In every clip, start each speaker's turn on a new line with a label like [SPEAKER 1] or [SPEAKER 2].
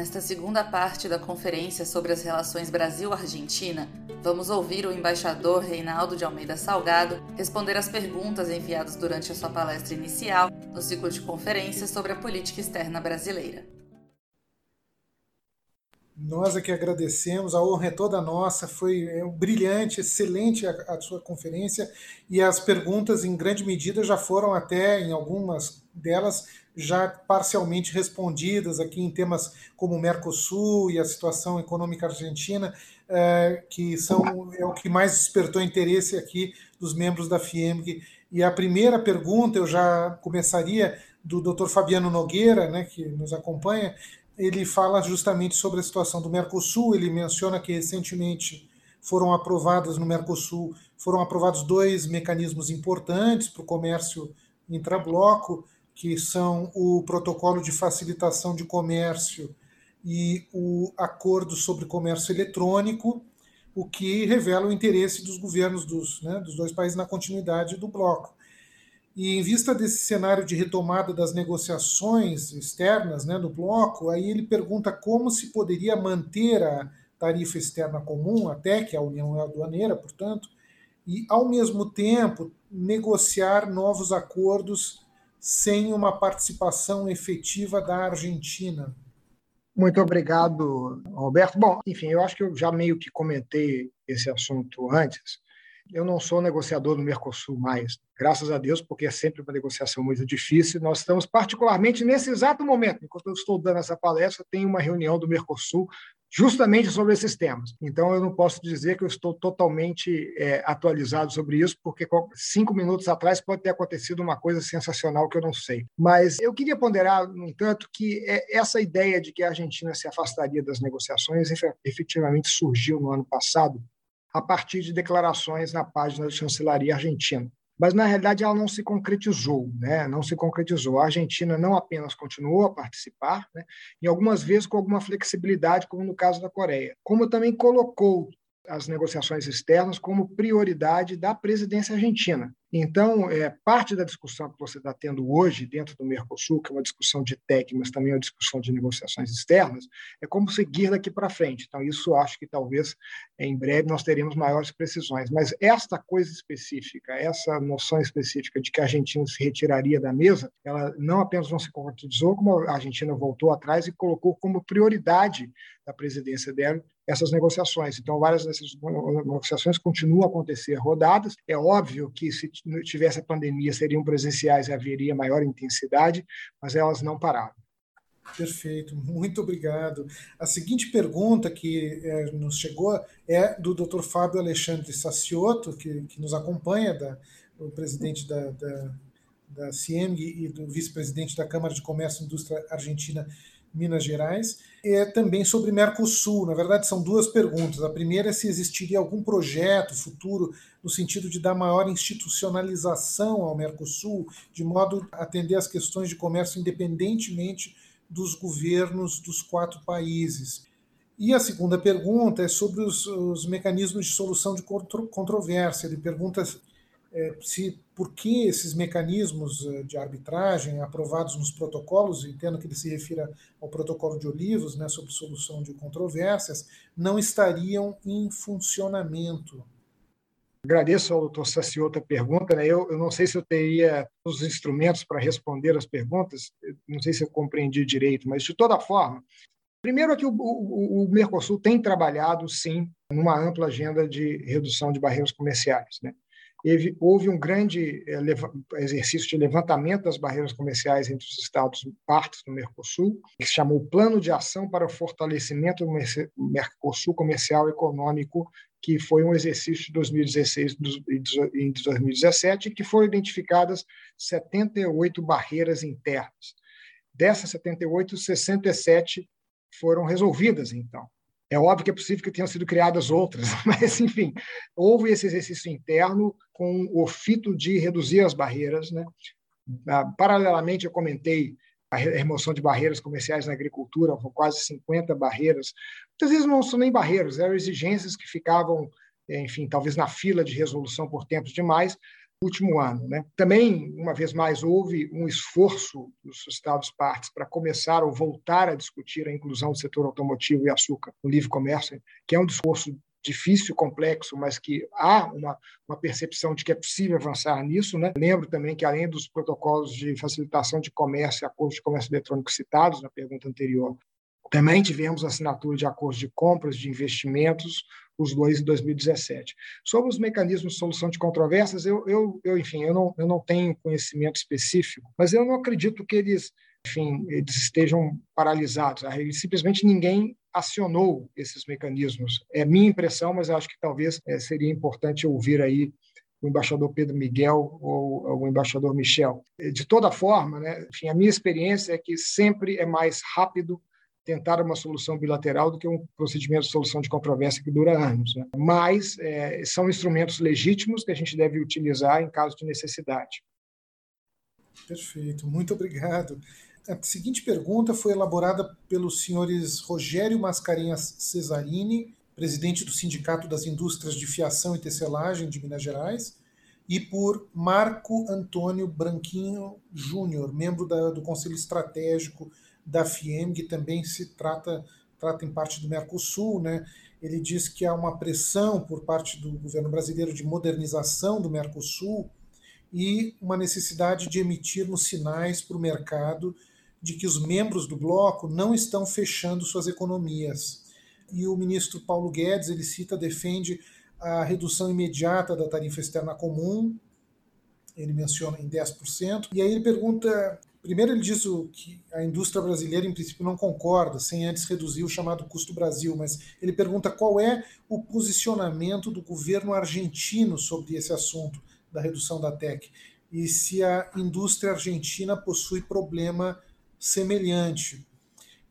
[SPEAKER 1] Nesta segunda parte da conferência sobre as relações Brasil-Argentina, vamos ouvir o embaixador Reinaldo de Almeida Salgado responder às perguntas enviadas durante a sua palestra inicial no ciclo de conferências sobre a política externa brasileira.
[SPEAKER 2] Nós que agradecemos, a honra é toda nossa, foi é, brilhante, excelente a, a sua conferência e as perguntas, em grande medida, já foram até, em algumas delas, já parcialmente respondidas aqui em temas como o Mercosul e a situação econômica argentina, é, que são é o que mais despertou interesse aqui dos membros da FIEMG. E a primeira pergunta eu já começaria do Dr. Fabiano Nogueira, né, que nos acompanha. Ele fala justamente sobre a situação do Mercosul. Ele menciona que recentemente foram aprovados no Mercosul foram aprovados dois mecanismos importantes para o comércio intrabloco que são o Protocolo de Facilitação de Comércio e o Acordo sobre Comércio Eletrônico, o que revela o interesse dos governos dos, né, dos dois países na continuidade do bloco. E em vista desse cenário de retomada das negociações externas né, do bloco, aí ele pergunta como se poderia manter a tarifa externa comum, até que a União é aduaneira, portanto, e ao mesmo tempo negociar novos acordos sem uma participação efetiva da Argentina?
[SPEAKER 3] Muito obrigado, Roberto. Bom, enfim, eu acho que eu já meio que comentei esse assunto antes. Eu não sou negociador do Mercosul mais, graças a Deus, porque é sempre uma negociação muito difícil. Nós estamos, particularmente nesse exato momento, enquanto eu estou dando essa palestra, tem uma reunião do Mercosul justamente sobre esses temas. Então, eu não posso dizer que eu estou totalmente é, atualizado sobre isso, porque cinco minutos atrás pode ter acontecido uma coisa sensacional que eu não sei. Mas eu queria ponderar, no entanto, que é, essa ideia de que a Argentina se afastaria das negociações efetivamente surgiu no ano passado, a partir de declarações na página da chancelaria argentina mas na realidade ela não se concretizou, né? não se concretizou. A Argentina não apenas continuou a participar, né? e algumas vezes com alguma flexibilidade, como no caso da Coreia, como também colocou as negociações externas como prioridade da presidência argentina. Então, é, parte da discussão que você está tendo hoje dentro do Mercosul, que é uma discussão de TEC, mas também uma discussão de negociações externas, é como seguir daqui para frente. Então, isso acho que talvez em breve nós teremos maiores precisões. Mas esta coisa específica, essa noção específica de que a Argentina se retiraria da mesa, ela não apenas não se concretizou, como a Argentina voltou atrás e colocou como prioridade da presidência dela essas negociações. Então, várias dessas negociações continuam a acontecer rodadas. É óbvio que se tivesse a pandemia seriam presenciais e haveria maior intensidade, mas elas não pararam.
[SPEAKER 2] Perfeito, muito obrigado. A seguinte pergunta que é, nos chegou é do Dr. Fábio Alexandre Saciotto, que, que nos acompanha, da, o presidente da, da, da CIEMG e do vice-presidente da Câmara de Comércio e Indústria Argentina Minas Gerais, é também sobre Mercosul. Na verdade, são duas perguntas. A primeira é se existiria algum projeto futuro no sentido de dar maior institucionalização ao Mercosul, de modo a atender às questões de comércio independentemente dos governos dos quatro países. E a segunda pergunta é sobre os, os mecanismos de solução de controvérsia. Ele pergunta é, se por que esses mecanismos é, de arbitragem aprovados nos protocolos, entendo que ele se refira ao protocolo de Olivos, né, sobre solução de controvérsias, não estariam em funcionamento.
[SPEAKER 3] Agradeço ao doutor Saciota a pergunta. Né? Eu, eu, não sei se eu teria os instrumentos para responder as perguntas, não sei se eu compreendi direito, mas de toda forma, primeiro é que o, o, o Mercosul tem trabalhado, sim, numa ampla agenda de redução de barreiras comerciais. Né? Houve um grande eh, exercício de levantamento das barreiras comerciais entre os estados partes do Mercosul, que se chamou Plano de Ação para o Fortalecimento do Mercosul Comercial e Econômico, que foi um exercício de 2016 e 2017, que foram identificadas 78 barreiras internas. Dessas 78, 67 foram resolvidas, então. É óbvio que é possível que tenham sido criadas outras, mas, enfim, houve esse exercício interno com o fito de reduzir as barreiras. Né? Ah, paralelamente, eu comentei a remoção de barreiras comerciais na agricultura, com quase 50 barreiras. Muitas vezes não são nem barreiras, eram exigências que ficavam, enfim, talvez na fila de resolução por tempos demais, último ano. Né? Também, uma vez mais, houve um esforço dos Estados-partes para começar ou voltar a discutir a inclusão do setor automotivo e açúcar no livre comércio, que é um discurso difícil, complexo, mas que há uma, uma percepção de que é possível avançar nisso. Né? Lembro também que, além dos protocolos de facilitação de comércio e acordos de comércio eletrônico citados na pergunta anterior, também tivemos assinatura de acordos de compras de investimentos, os dois em 2017. Sobre os mecanismos de solução de controvérsias, eu, eu, eu enfim, eu não, eu não tenho conhecimento específico, mas eu não acredito que eles, enfim, eles estejam paralisados. Simplesmente ninguém acionou esses mecanismos. É minha impressão, mas acho que talvez é, seria importante ouvir aí o embaixador Pedro Miguel ou o embaixador Michel. De toda forma, né, enfim, a minha experiência é que sempre é mais rápido tentar uma solução bilateral do que um procedimento de solução de controvérsia que dura anos. Né? Mas é, são instrumentos legítimos que a gente deve utilizar em caso de necessidade.
[SPEAKER 2] Perfeito, muito obrigado. A seguinte pergunta foi elaborada pelos senhores Rogério Mascarenhas Cesarini, presidente do Sindicato das Indústrias de Fiação e Tecelagem de Minas Gerais, e por Marco Antônio Branquinho Júnior, membro da, do Conselho Estratégico da FIEM, que também se trata, trata em parte do Mercosul. Né? Ele diz que há uma pressão por parte do governo brasileiro de modernização do Mercosul e uma necessidade de emitirmos sinais para o mercado de que os membros do bloco não estão fechando suas economias. E o ministro Paulo Guedes, ele cita, defende a redução imediata da tarifa externa comum, ele menciona em 10%, e aí ele pergunta, primeiro ele diz que a indústria brasileira em princípio não concorda, sem antes reduzir o chamado custo Brasil, mas ele pergunta qual é o posicionamento do governo argentino sobre esse assunto da redução da TEC, e se a indústria argentina possui problema semelhante.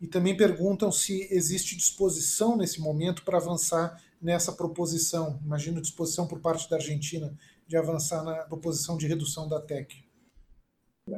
[SPEAKER 2] E também perguntam se existe disposição nesse momento para avançar nessa proposição. Imagino disposição por parte da Argentina de avançar na proposição de redução da TEC.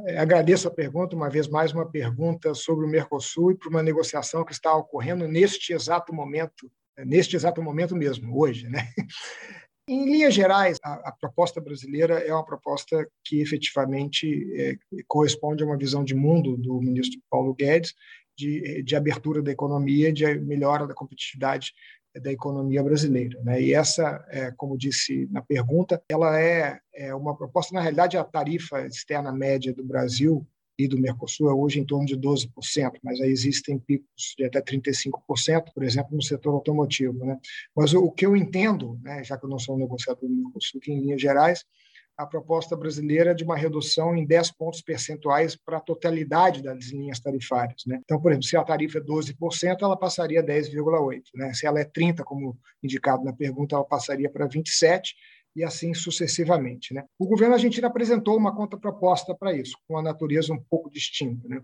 [SPEAKER 3] É, agradeço a pergunta, uma vez mais, uma pergunta sobre o Mercosul e para uma negociação que está ocorrendo neste exato momento, neste exato momento mesmo, hoje. Né? Em linhas gerais, a, a, proposta brasileira é uma proposta que efetivamente é, corresponde a uma visão de mundo do ministro Paulo Guedes de, de abertura da economia, de melhora da competitividade da economia brasileira. Né? E essa, é, como disse na pergunta, ela é, é uma proposta, na realidade, a tarifa externa média do Brasil e do Mercosul é hoje em torno de 12%, mas aí existem picos de até 35%, por exemplo, no setor automotivo. Né? Mas o, que eu entendo, né, já que eu não sou um negociador do Mercosul, que em linhas gerais, a proposta brasileira de uma redução em 10 pontos percentuais para a totalidade das linhas tarifárias. Né? Então, por exemplo, se a tarifa é 12%, ela passaria a 10,8%. Né? Se ela é 30%, como indicado na pergunta, ela passaria para 27%, e assim sucessivamente. Né? O governo argentino apresentou uma contraproposta para isso, com uma natureza um pouco distinta. Né?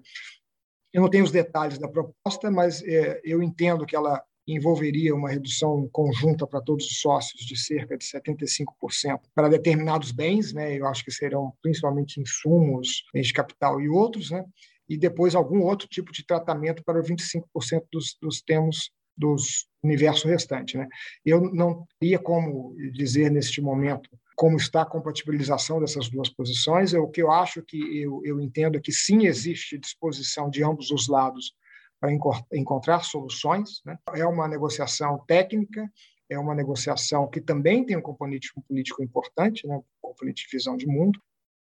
[SPEAKER 3] Eu não tenho os detalhes da proposta, mas é, eu entendo que ela envolveria uma redução conjunta para todos os sócios de cerca de 75% para determinados bens, né? eu acho que serão principalmente insumos, bens de capital e outros, né? e depois algum outro tipo de tratamento para 25% dos, dos termos dos universo restante. Né? Eu não teria como dizer neste momento como está a compatibilização dessas duas posições. O que eu acho que eu, eu entendo é que sim existe disposição de ambos os lados para encontrar soluções. Né? É uma negociação técnica, é uma negociação que também tem um componente político importante, né? um componente de visão de mundo,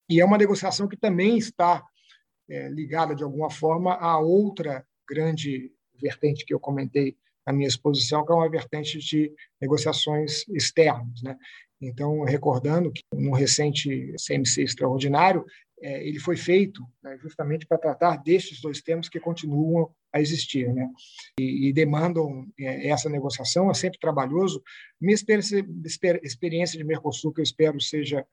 [SPEAKER 3] e é uma negociação que também está é, ligada de alguma forma a outra grande vertente que eu comentei na minha exposição, que é uma vertente de negociações externas. Né? Então, recordando que no recente CMC extraordinário, é, ele foi feito né, justamente para tratar destes dois temas que continuam a existir, né? E, e demandam é, essa negociação. É sempre trabalhoso. Minha experiência de Mercosul, que eu espero seja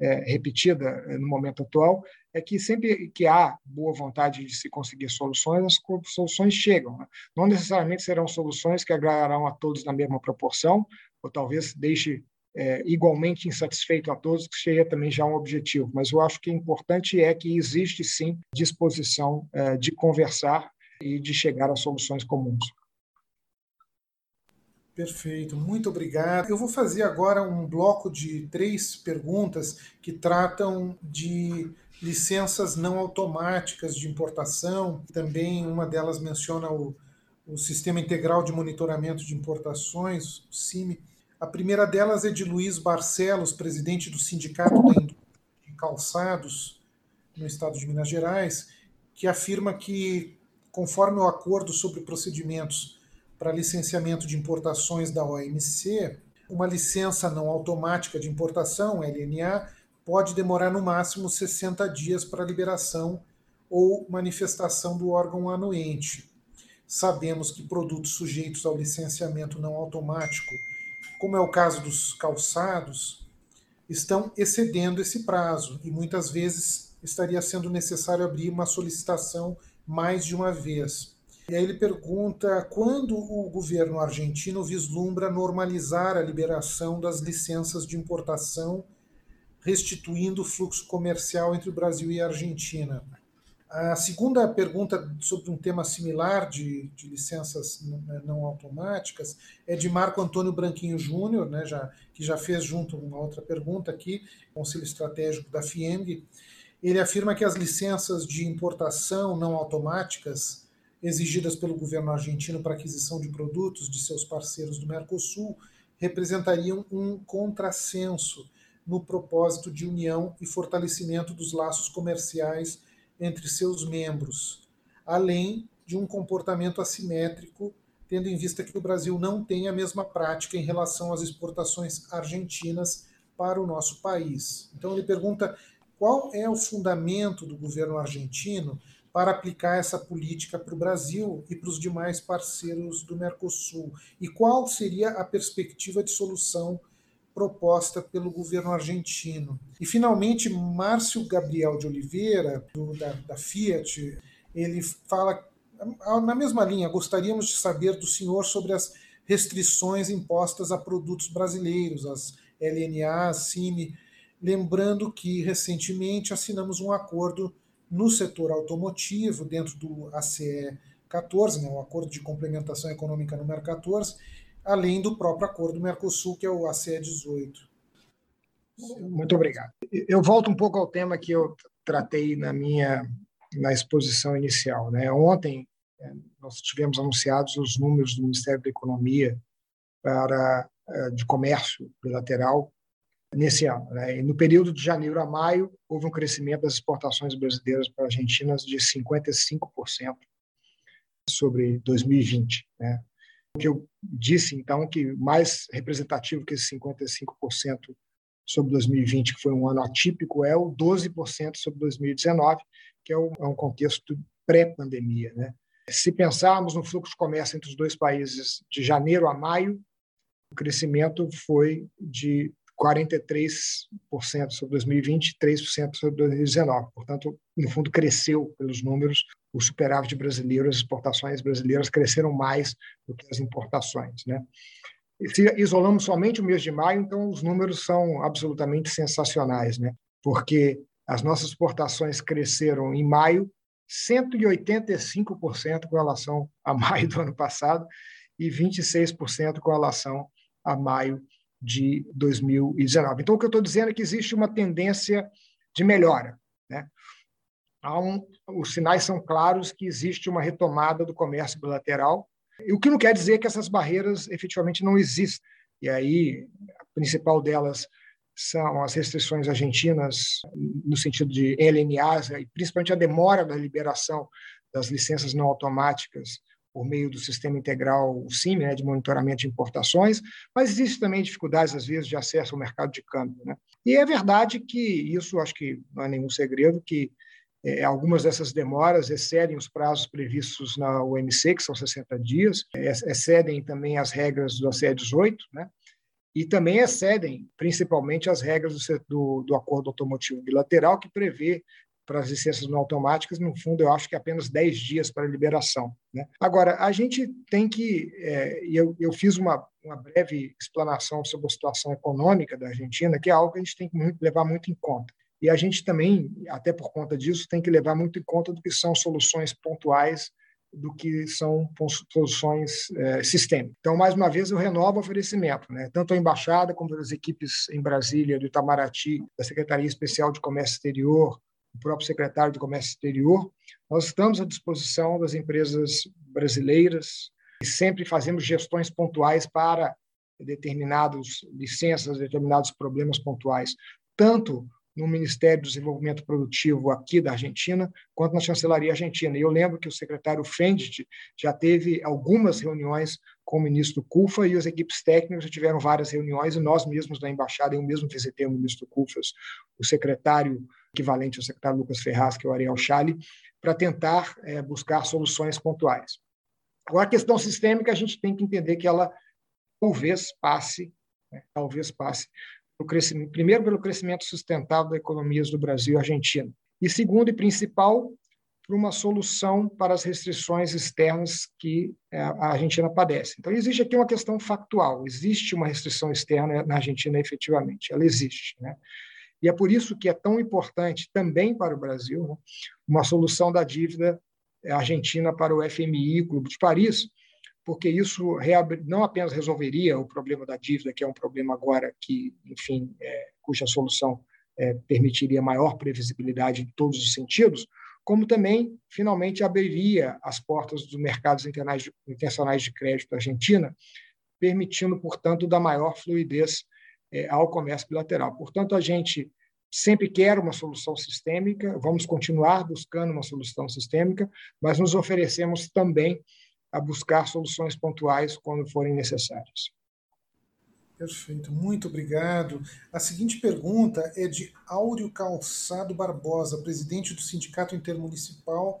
[SPEAKER 3] é, repetida é, no momento atual, é que sempre que há boa vontade de se conseguir soluções, as soluções chegam. Né? Não necessariamente serão soluções que agradarão a todos na mesma proporção, ou talvez deixe é, igualmente insatisfeito a todos, que seria também já um objetivo. Mas eu acho que importante é que existe sim disposição é, de conversar e de chegar a soluções comuns.
[SPEAKER 2] Perfeito, muito obrigado. Eu vou fazer agora um bloco de três perguntas que tratam de licenças não automáticas de importação. Também uma delas menciona o, o Sistema Integral de Monitoramento de Importações, o CIMI. A primeira delas é de Luiz Barcelos, presidente do Sindicato de Calçados no estado de Minas Gerais, que afirma que, conforme o acordo sobre procedimentos para licenciamento de importações da OMC, uma licença não automática de importação, LNA, pode demorar no máximo 60 dias para liberação ou manifestação do órgão anuente. Sabemos que produtos sujeitos ao licenciamento não automático, como é o caso dos calçados, estão excedendo esse prazo e muitas vezes estaria sendo necessário abrir uma solicitação mais de uma vez. E aí ele pergunta quando o governo argentino vislumbra normalizar a liberação das licenças de importação, restituindo o fluxo comercial entre o Brasil e a Argentina. A segunda pergunta sobre um tema similar de, de licenças não automáticas é de Marco Antônio Branquinho Júnior, né, já, que já fez junto uma outra pergunta aqui, Conselho Estratégico da FIEMG. Ele afirma que as licenças de importação não automáticas exigidas pelo governo argentino para aquisição de produtos de seus parceiros do Mercosul representariam um contrassenso no propósito de união e fortalecimento dos laços comerciais entre seus membros, além de um comportamento assimétrico, tendo em vista que o Brasil não tem a mesma prática em relação às exportações argentinas para o nosso país. Então ele pergunta qual é o fundamento do governo argentino para aplicar essa política para o Brasil e para os demais parceiros do Mercosul? E qual seria a perspectiva de solução proposta pelo governo argentino? E, finalmente, Márcio Gabriel de Oliveira, do, da, da Fiat, ele fala na mesma linha, gostaríamos de saber do senhor sobre as restrições impostas a produtos brasileiros, as LNA, CIMI, lembrando que recentemente assinamos um acordo no setor automotivo, dentro do ACE 14, né, Acordo de Complementação Econômica número 14, além do próprio Acordo Mercosul, que é o ACE 18.
[SPEAKER 3] Muito obrigado. Eu volto um pouco ao tema que eu tratei na minha na exposição inicial. Né? Ontem é, nós tivemos anunciados os números do Ministério da Economia para é, de comércio bilateral nesse ano. Né? E no período de janeiro a maio, houve um crescimento das exportações brasileiras para a Argentina de 55% sobre 2020. Né? Que eu disse, então, que mais representativo que esse 55% sobre 2020, que foi um ano atípico, é o 12% sobre 2019, que é um é contexto pré-pandemia. Né? Se pensarmos no fluxo de comércio entre os dois países de janeiro a maio, o crescimento foi de 43% sobre 2020 e 3% sobre 2019. Portanto, no fundo, cresceu pelos números o superávit brasileiro, as exportações brasileiras cresceram mais do que as importações. Né? E se isolamos somente o mês de maio, então os números são absolutamente sensacionais, né? porque as nossas exportações cresceram em maio 185% com relação a maio do ano passado e 26% com relação a maio de 2019. Então, o que eu estou dizendo é que existe uma tendência de melhora. Né? Um, os sinais são claros que existe uma retomada do comércio bilateral, o que não quer dizer que essas barreiras efetivamente não existem. E aí, a principal delas são as restrições argentinas, no sentido de LNAs, e principalmente a demora da liberação das licenças não automáticas por meio do sistema integral o CIM, né, de monitoramento de importações, mas existe também dificuldades, às vezes, de acesso ao mercado de câmbio. Né? E é verdade que isso, acho que não é nenhum segredo, que é, algumas dessas demoras excedem os prazos previstos na OMC, que são 60 dias, é, excedem também as regras do ACE 18, né? e também excedem, principalmente, as regras do, do, do Acordo Automotivo Bilateral, que prevê para as licenças não automáticas, no fundo, eu acho que é apenas 10 dias para liberação. Né? Agora, a gente tem que. É, eu, eu fiz uma, uma breve explanação sobre a situação econômica da Argentina, que é algo que a gente tem que muito, levar muito em conta. E a gente também, até por conta disso, tem que levar muito em conta do que são soluções pontuais do que são soluções é, sistêmicas. Então, mais uma vez, eu renovo o oferecimento, né? tanto a embaixada como as equipes em Brasília, do Itamaraty, da Secretaria Especial de Comércio Exterior, o próprio secretário de Comércio Exterior. Nós estamos à disposição das empresas brasileiras e sempre fazemos gestões pontuais para determinados licenças, determinados problemas pontuais, tanto no Ministério do Desenvolvimento Produtivo aqui da Argentina, quanto na Chancelaria Argentina. E eu lembro que o secretário Fendt já teve algumas reuniões com o ministro Cufa e as equipes técnicas já tiveram várias reuniões, e nós mesmos da embaixada, eu mesmo visitei o ministro Cufas, o secretário equivalente ao secretário Lucas Ferraz, que é o Ariel Chale, para tentar é, buscar soluções pontuais. Agora, a questão sistêmica, a gente tem que entender que ela talvez passe, né, talvez passe primeiro pelo crescimento sustentável das economias do Brasil e Argentina, e segundo e principal, por uma solução para as restrições externas que é, a Argentina padece. Então, existe aqui uma questão factual: existe uma restrição externa na Argentina, efetivamente, ela existe. Né? E é por isso que é tão importante também para o Brasil né, uma solução da dívida argentina para o FMI, Clube de Paris, porque isso não apenas resolveria o problema da dívida, que é um problema agora que, enfim, é, cuja solução é, permitiria maior previsibilidade em todos os sentidos, como também, finalmente, abriria as portas dos mercados internacionais de crédito da Argentina, permitindo, portanto, da maior fluidez é, ao comércio bilateral. Portanto, a gente sempre quer uma solução sistêmica, vamos continuar buscando uma solução sistêmica, mas nos oferecemos também a buscar soluções pontuais quando forem necessárias.
[SPEAKER 2] Perfeito, muito obrigado. A seguinte pergunta é de Áureo Calçado Barbosa, presidente do Sindicato Intermunicipal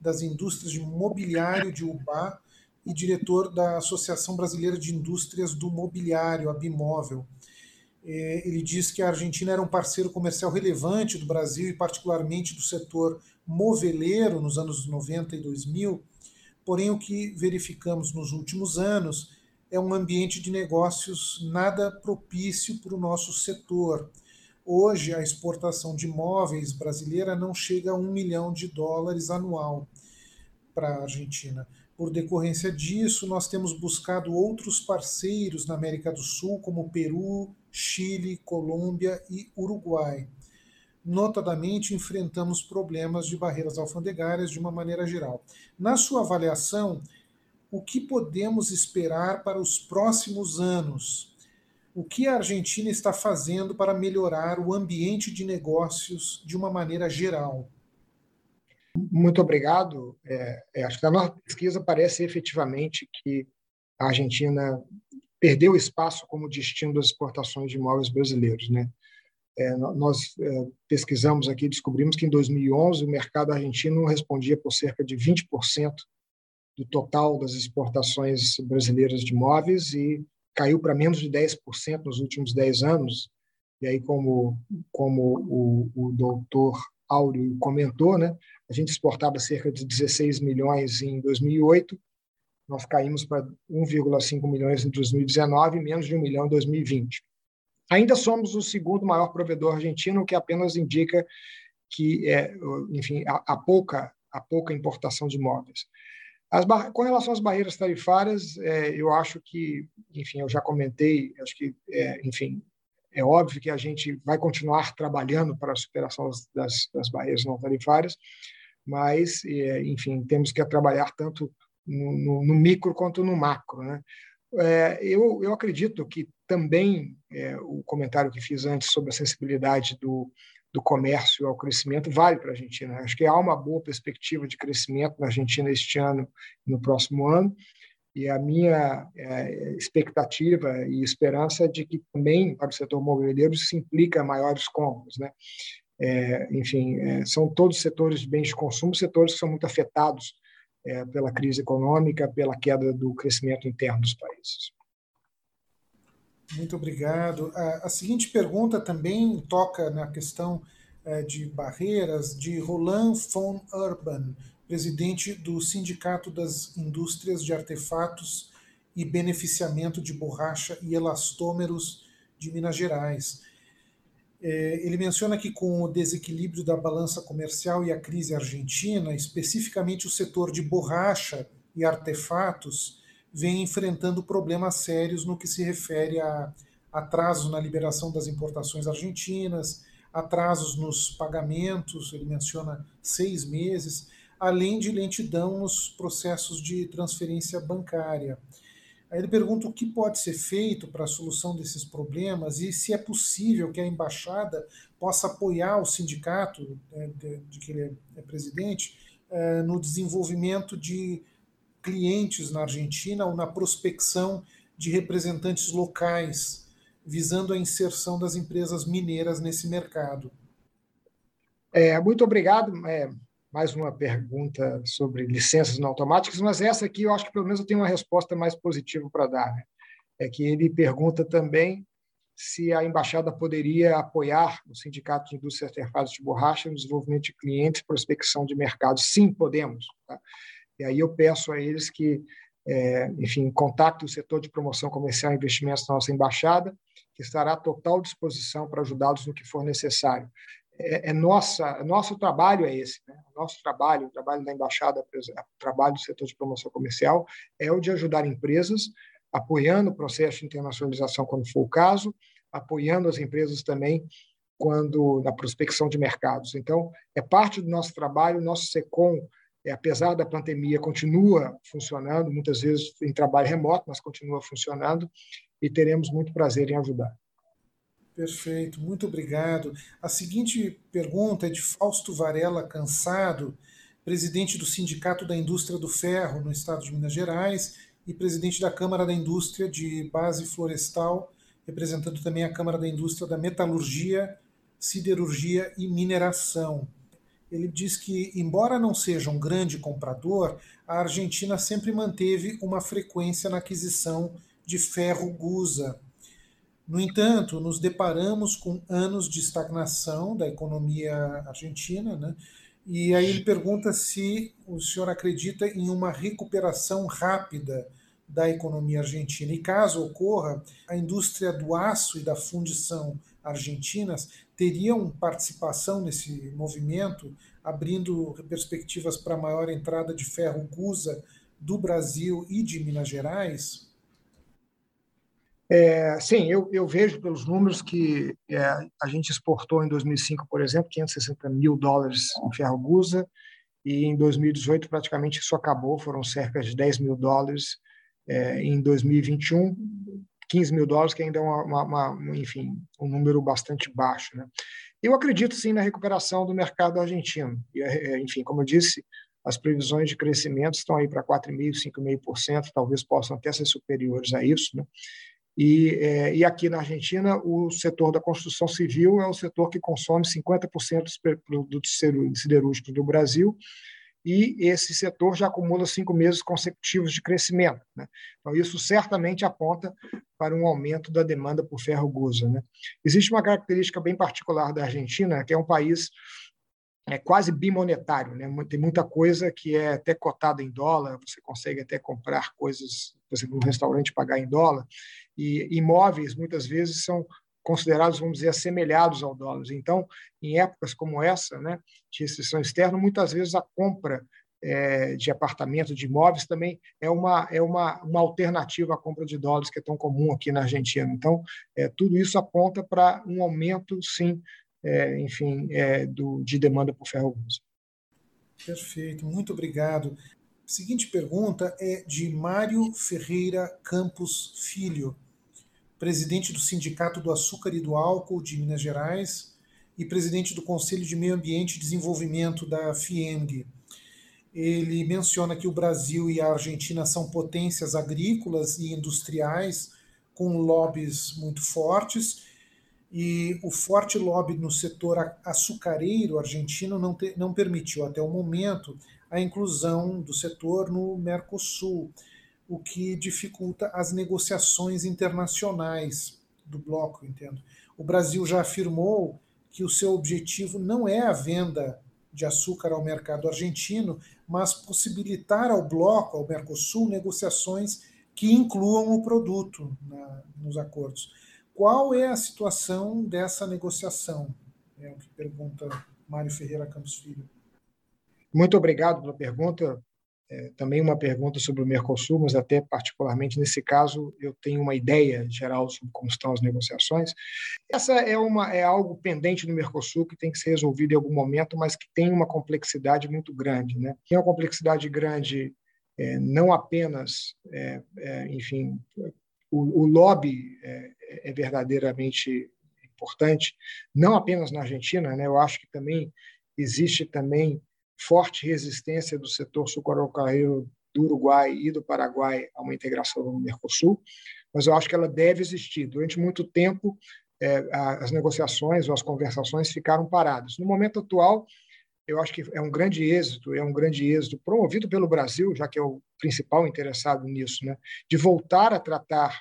[SPEAKER 2] das Indústrias de Mobiliário de Ubá e diretor da Associação Brasileira de Indústrias do Mobiliário, a Bimóvel. É, ele diz que a Argentina era um parceiro comercial relevante do Brasil e particularmente do setor moveleiro nos anos 90 e 2000 Porém, o que verificamos nos últimos anos é um ambiente de negócios nada propício para o nosso setor. Hoje, a exportação de imóveis brasileira não chega a um milhão de dólares anual para a Argentina. Por decorrência disso, nós temos buscado outros parceiros na América do Sul, como Peru, Chile, Colômbia e Uruguai. Notadamente, enfrentamos problemas de barreiras alfandegárias de uma maneira geral. Na sua avaliação, o que podemos esperar para os próximos anos? O que a Argentina está fazendo para melhorar o ambiente de negócios de uma maneira geral?
[SPEAKER 3] Muito obrigado. É, é, acho que a nossa pesquisa parece efetivamente que a Argentina perdeu espaço como destino das exportações de imóveis brasileiros. Né? É, nós é, pesquisamos aqui, descobrimos que em 2011 o mercado argentino respondia por cerca de 20% do total das exportações brasileiras de imóveis e caiu para menos de 10% nos últimos 10 anos. E aí, como, como o, o doutor Áureo comentou, né, a gente exportava cerca de 16 milhões em 2008, nós caímos para 1,5 milhões em 2019 e menos de um milhão em 2020. Ainda somos o segundo maior provedor argentino, o que apenas indica que, é, enfim, há, pouca, há pouca importação de imóveis. com relação às barreiras tarifárias, é, eu acho que, enfim, eu já comentei, acho que, é, enfim, é óbvio que a gente vai continuar trabalhando para a superação das, das barreiras não tarifárias, mas, é, enfim, temos que trabalhar tanto no, no, no, micro quanto no macro. Né? É, eu, eu acredito que também é, o comentário que fiz antes sobre a sensibilidade do, do comércio ao crescimento vale para a Argentina. Acho que há uma boa perspectiva de crescimento na Argentina este ano e no próximo ano. E a minha é, expectativa e esperança é de que também para o setor mobiliário se implica maiores compras. Né? É, enfim, é, são todos setores de bens de consumo, setores que são muito afetados é, pela crise econômica, pela queda do crescimento interno dos países.
[SPEAKER 2] Muito obrigado. A, a seguinte pergunta também toca na questão é, de barreiras de Roland von Urban, presidente do Sindicato das Indústrias de Artefatos e Beneficiamento de Borracha e Elastômeros de Minas Gerais. É, ele menciona que com o desequilíbrio da balança comercial e a crise argentina, especificamente o setor de borracha e artefatos vem enfrentando problemas sérios no que se refere a atrasos na liberação das importações argentinas, atrasos nos pagamentos, ele menciona seis meses, além de lentidão nos processos de transferência bancária. Aí ele pergunta o que pode ser feito para a solução desses problemas e se é possível que a embaixada possa apoiar o sindicato né, de, que ele é presidente é, no desenvolvimento de clientes na Argentina ou na prospecção de representantes locais, visando a inserção das empresas mineiras nesse mercado.
[SPEAKER 3] É, muito obrigado. É, mais uma pergunta sobre licenças não automáticas, mas essa aqui eu acho que pelo menos eu tenho uma resposta mais positiva para dar. Né? É que ele pergunta também se a embaixada poderia apoiar o Sindicato de Indústria Artefatos de Borracha no desenvolvimento de clientes, prospecção de mercado. Sim, podemos. Tá? E aí eu peço a eles que, é, enfim, contactem o setor de promoção comercial e investimentos da nossa embaixada, que estará à total disposição para ajudá-los no que for necessário é, é nossa, nosso trabalho é esse, né? nosso trabalho, o trabalho da embaixada, o trabalho do setor de promoção comercial é o de ajudar empresas, apoiando o processo de internacionalização quando for o caso, apoiando as empresas também quando na prospecção de mercados. Então, é parte do nosso trabalho, nosso SECOM, é, apesar da pandemia, continua funcionando, muitas vezes em trabalho remoto, mas continua funcionando, e teremos muito prazer em ajudar.
[SPEAKER 2] Perfeito, muito obrigado. A seguinte pergunta é de Fausto Varela Cansado, presidente do Sindicato da Indústria do Ferro no estado de Minas Gerais e presidente da Câmara da Indústria de Base Florestal, representando também a Câmara da Indústria da Metalurgia, Siderurgia e Mineração. Ele diz que, embora não seja um grande comprador, a Argentina sempre manteve uma frequência na aquisição de ferro gusa no entanto, nos deparamos com anos de estagnação da economia argentina, né? E aí ele pergunta se o senhor acredita em uma recuperação rápida da economia argentina. E caso ocorra, a indústria do aço e da fundição argentinas teriam participação nesse movimento, abrindo perspectivas para maior entrada de ferro gusa do Brasil e de Minas Gerais?
[SPEAKER 3] É, sim, eu, eu, vejo pelos números que é, a gente exportou em 2005, por exemplo, 560 mil dólares em ferro gusa, e em 2018 praticamente isso acabou, foram cerca de 10 mil dólares. É, em 2021, 15 mil dólares, que ainda é uma, uma, uma, enfim, um número bastante baixo. Né? Eu acredito sim na recuperação do mercado argentino. E, é, enfim, como eu disse, as previsões de crescimento estão aí para 4,5%, 5,5%, talvez possam até ser superiores a isso. Né? E, é, e, aqui na Argentina, o setor da construção civil é o setor que consome 50% dos produtos siderúrgicos do Brasil, e esse setor já acumula cinco meses consecutivos de crescimento. Né? Então, isso certamente aponta para um aumento da demanda por ferro gusa. Né? Existe uma característica bem particular da Argentina, que é um país é quase bimonetário, né? Tem muita coisa que é até cotada em dólar, você consegue até comprar coisas, por exemplo, no restaurante pagar em dólar, e imóveis muitas vezes são considerados, vamos dizer, assemelhados ao dólar. Então, em épocas como essa, né, de restrição externa, muitas vezes a compra é, de apartamento, de imóveis também é uma é uma, uma alternativa à compra de dólares que é tão comum aqui na Argentina. Então, é, tudo isso aponta para um aumento, sim, é, enfim, é, do, de demanda por ferro uso.
[SPEAKER 2] Perfeito, muito obrigado. Seguinte pergunta é de Mário Ferreira Campos Filho, presidente do Sindicato do Açúcar e do Álcool de Minas Gerais e presidente do Conselho de Meio Ambiente e Desenvolvimento da FIEMG. Ele menciona que o Brasil e a Argentina são potências agrícolas e industriais com lobbies muito fortes e o forte lobby no setor açucareiro argentino não, te, não permitiu até o momento a inclusão do setor no Mercosul, o que dificulta as negociações internacionais do bloco, entendo. O Brasil já afirmou que o seu objetivo não é a venda de açúcar ao mercado argentino, mas possibilitar ao bloco, ao Mercosul, negociações que incluam o produto na, nos acordos. Qual é a situação dessa negociação? É o que pergunta Mário Ferreira Campos Filho.
[SPEAKER 3] Muito obrigado pela pergunta. É, também uma pergunta sobre o Mercosul, mas até particularmente nesse caso eu tenho uma ideia geral sobre como estão as negociações. Essa é, uma, é algo pendente no Mercosul que tem que ser resolvido em algum momento, mas que tem uma complexidade muito grande. Né? Tem uma complexidade grande é, não apenas, é, é enfim, o, o lobby é, é, verdadeiramente importante, não apenas na Argentina, né? eu acho que também existe também forte resistência do setor sucroalcooleiro do Uruguai e do Paraguai a uma integração no Mercosul, mas eu acho que ela deve existir. Durante muito tempo, é, as negociações ou as conversações ficaram paradas. No momento atual, eu acho que é um grande êxito, é um grande êxito promovido pelo Brasil, já que é o principal interessado nisso, né, de voltar a tratar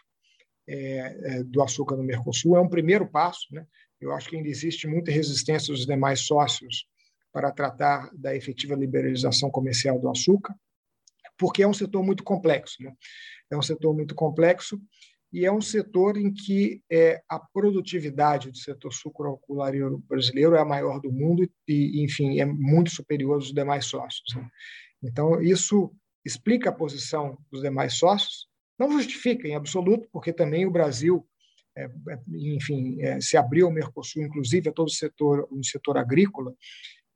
[SPEAKER 3] é, é, do açúcar no Mercosul. É um primeiro passo. Né? Eu acho que ainda existe muita resistência dos demais sócios para tratar da efetiva liberalização comercial do açúcar, porque é um setor muito complexo. Né? É um setor muito complexo e é um setor em que é, a produtividade do setor sucroalcoolario brasileiro é a maior do mundo e, enfim, é muito superior aos demais sócios. Né? Então, isso explica a posição dos demais sócios, não justifica em absoluto, porque também o Brasil, é, é enfim, é, se abriu ao Mercosul, inclusive a todo o setor, o setor agrícola,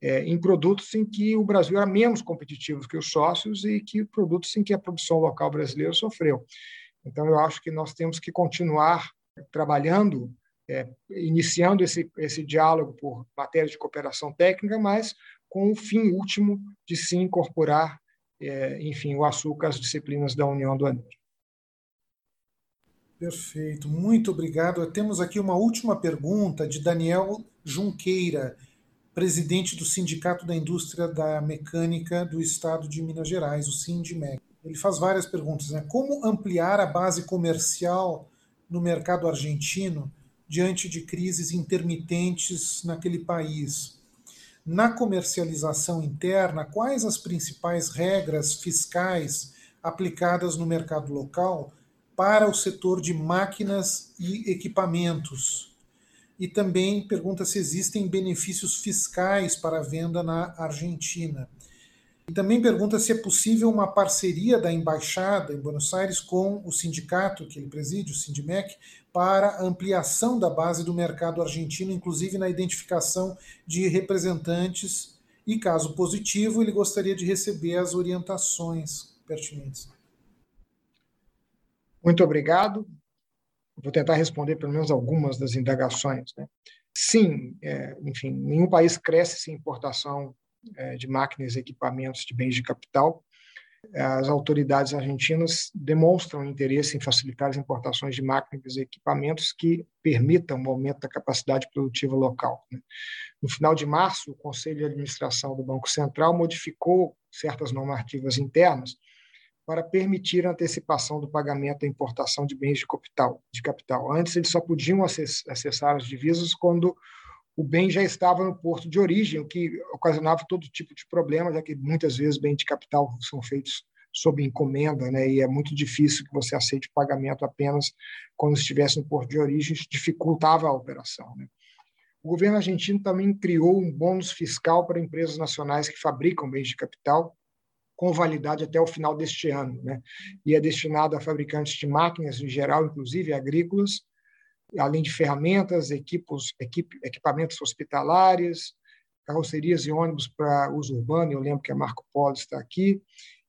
[SPEAKER 3] é, em produtos em que o Brasil era menos competitivo que os sócios e que produtos em que a produção local brasileira sofreu. Então, eu acho que nós temos que continuar trabalhando, é, iniciando esse, esse diálogo por matéria de cooperação técnica, mas com o fim último de se incorporar, é, enfim, o açúcar às disciplinas da União Aduaneira.
[SPEAKER 2] Perfeito, muito obrigado. Temos aqui uma última pergunta de Daniel Junqueira presidente do Sindicato da Indústria da Mecânica do Estado de Minas Gerais, o Sindmec. Ele faz várias perguntas. Né? Como ampliar a base comercial no mercado argentino diante de crises intermitentes naquele país? Na comercialização interna, quais as principais regras fiscais aplicadas no mercado local para o setor de máquinas e equipamentos? E também pergunta se existem benefícios fiscais para a venda na Argentina. E também pergunta se é possível uma parceria da embaixada em Buenos Aires com o sindicato que ele preside, o Sindmec, para ampliação da base do mercado argentino, inclusive na identificação de representantes. E caso positivo, ele gostaria de receber as orientações pertinentes.
[SPEAKER 3] Muito obrigado vou tentar responder pelo menos algumas das indagações. Né? Sim, é, enfim, nenhum país cresce sem importação é, de máquinas e equipamentos de bens de capital. As autoridades argentinas demonstram interesse em facilitar as importações de máquinas e equipamentos que permitam o aumento da capacidade produtiva local. Né? No final de março, o Conselho de Administração do Banco Central modificou certas normativas internas para permitir a antecipação do pagamento da importação de bens de capital. De capital. Antes, eles só podiam acessar as divisas quando o bem já estava no porto de origem, o que ocasionava todo tipo de problema, já que muitas vezes bens de capital são feitos sob encomenda, né, e é muito difícil que você aceite o pagamento apenas quando estivesse no porto de origem, isso dificultava a operação. Né. O governo argentino também criou um bônus fiscal para empresas nacionais que fabricam bens de capital, com validade até o final deste ano, né? E é destinado a fabricantes de máquinas em geral, inclusive agrícolas, além de ferramentas, equipos, equip, equipamentos hospitalares, carrocerias e ônibus para uso urbano. Eu lembro que a Marco Polo está aqui,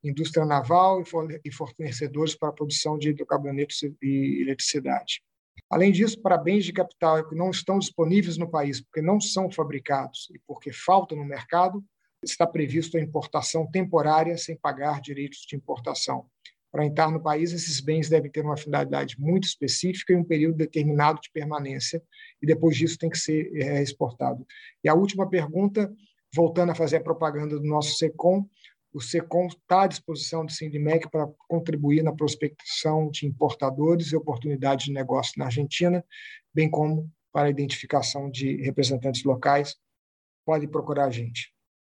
[SPEAKER 3] indústria naval e fornecedores para a produção de hidrocarbonetos e eletricidade. Além disso, para bens de capital que não estão disponíveis no país porque não são fabricados e porque faltam no mercado, está previsto a importação temporária sem pagar direitos de importação. Para entrar no país, esses bens devem ter uma finalidade muito específica e um período determinado de permanência, e depois disso tem que ser é, exportado. E a última pergunta, voltando a fazer a propaganda do nosso SECOM, o SECOM está à disposição do Sindmec para contribuir na prospecção de importadores e oportunidades de negócio na Argentina, bem como para a identificação de representantes locais. Pode procurar a gente.